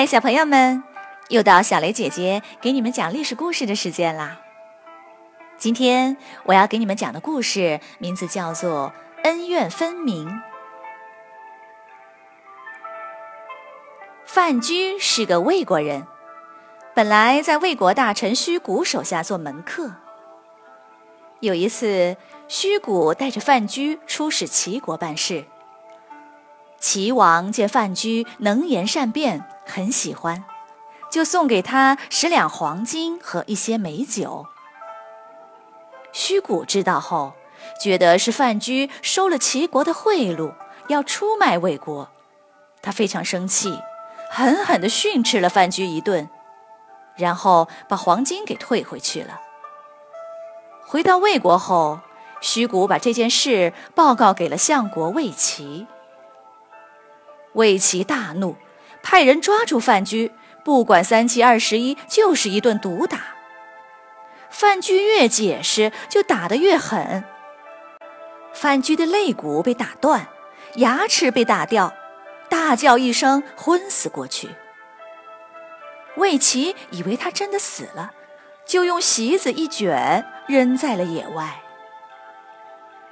嗨，小朋友们，又到小雷姐姐给你们讲历史故事的时间啦！今天我要给你们讲的故事名字叫做《恩怨分明》。范雎是个魏国人，本来在魏国大臣虚谷手下做门客。有一次，虚谷带着范雎出使齐国办事。齐王见范雎能言善辩，很喜欢，就送给他十两黄金和一些美酒。虚谷知道后，觉得是范雎收了齐国的贿赂，要出卖魏国，他非常生气，狠狠地训斥了范雎一顿，然后把黄金给退回去了。回到魏国后，虚谷把这件事报告给了相国魏齐。魏齐大怒，派人抓住范雎，不管三七二十一，就是一顿毒打。范雎越解释，就打得越狠。范雎的肋骨被打断，牙齿被打掉，大叫一声，昏死过去。魏齐以为他真的死了，就用席子一卷，扔在了野外。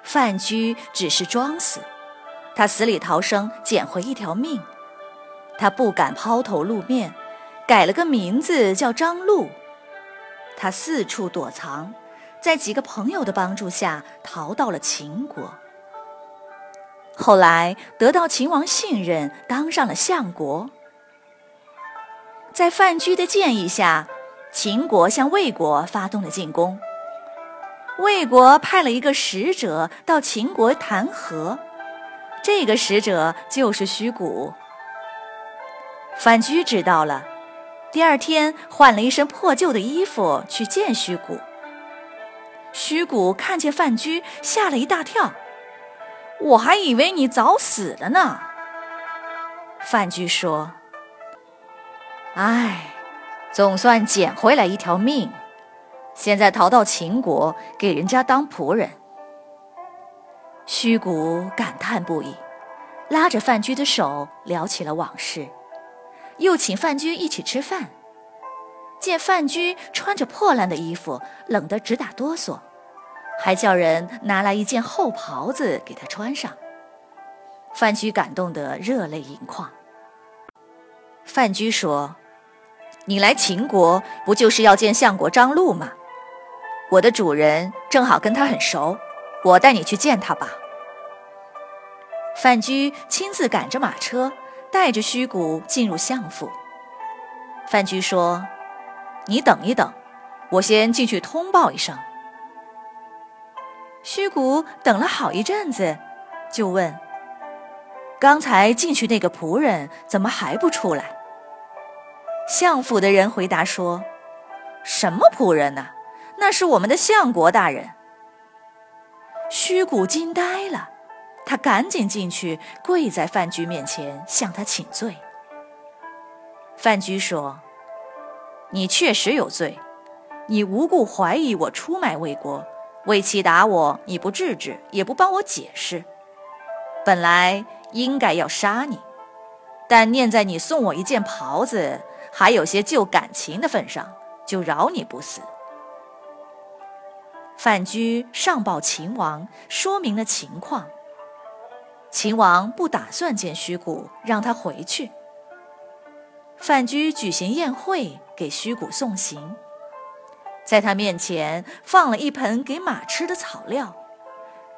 范雎只是装死。他死里逃生，捡回一条命。他不敢抛头露面，改了个名字叫张禄。他四处躲藏，在几个朋友的帮助下逃到了秦国。后来得到秦王信任，当上了相国。在范雎的建议下，秦国向魏国发动了进攻。魏国派了一个使者到秦国谈和。这个使者就是虚谷。范雎知道了，第二天换了一身破旧的衣服去见虚谷。虚谷看见范雎，吓了一大跳，我还以为你早死了呢。范雎说：“唉，总算捡回来一条命，现在逃到秦国，给人家当仆人。”虚谷感叹不已，拉着范雎的手聊起了往事，又请范雎一起吃饭。见范雎穿着破烂的衣服，冷得直打哆嗦，还叫人拿来一件厚袍子给他穿上。范雎感动得热泪盈眶。范雎说：“你来秦国不就是要见相国张禄吗？我的主人正好跟他很熟。”我带你去见他吧。范雎亲自赶着马车，带着虚谷进入相府。范雎说：“你等一等，我先进去通报一声。”虚谷等了好一阵子，就问：“刚才进去那个仆人怎么还不出来？”相府的人回答说：“什么仆人呢？那是我们的相国大人。”虚谷惊呆了，他赶紧进去，跪在范雎面前向他请罪。范雎说：“你确实有罪，你无故怀疑我出卖魏国，魏齐打我，你不制止，也不帮我解释，本来应该要杀你，但念在你送我一件袍子，还有些旧感情的份上，就饶你不死。”范雎上报秦王，说明了情况。秦王不打算见虚谷，让他回去。范雎举行宴会，给虚谷送行，在他面前放了一盆给马吃的草料，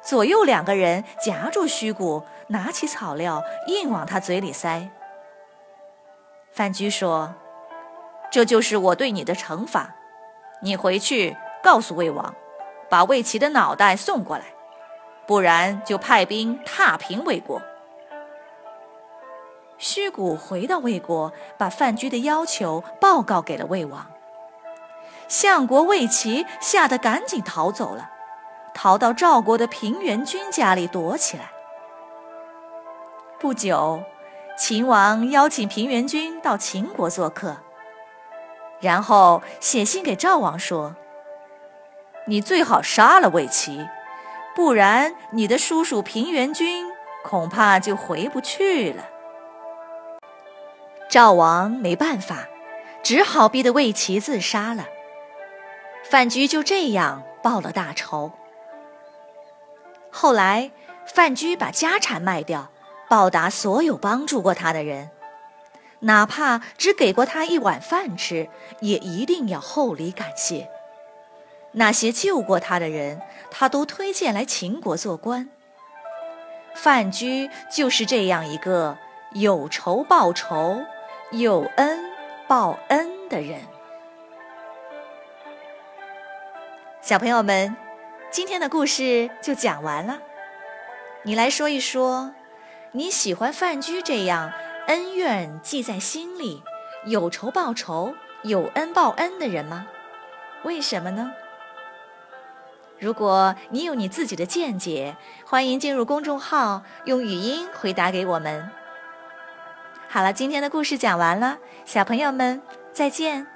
左右两个人夹住虚谷，拿起草料硬往他嘴里塞。范雎说：“这就是我对你的惩罚，你回去告诉魏王。”把魏齐的脑袋送过来，不然就派兵踏平魏国。虚谷回到魏国，把范雎的要求报告给了魏王。相国魏齐吓得赶紧逃走了，逃到赵国的平原君家里躲起来。不久，秦王邀请平原君到秦国做客，然后写信给赵王说。你最好杀了魏齐，不然你的叔叔平原君恐怕就回不去了。赵王没办法，只好逼得魏齐自杀了。范雎就这样报了大仇。后来，范雎把家产卖掉，报答所有帮助过他的人，哪怕只给过他一碗饭吃，也一定要厚礼感谢。那些救过他的人，他都推荐来秦国做官。范雎就是这样一个有仇报仇、有恩报恩的人。小朋友们，今天的故事就讲完了。你来说一说，你喜欢范雎这样恩怨记在心里、有仇报仇、有恩报恩的人吗？为什么呢？如果你有你自己的见解，欢迎进入公众号用语音回答给我们。好了，今天的故事讲完了，小朋友们再见。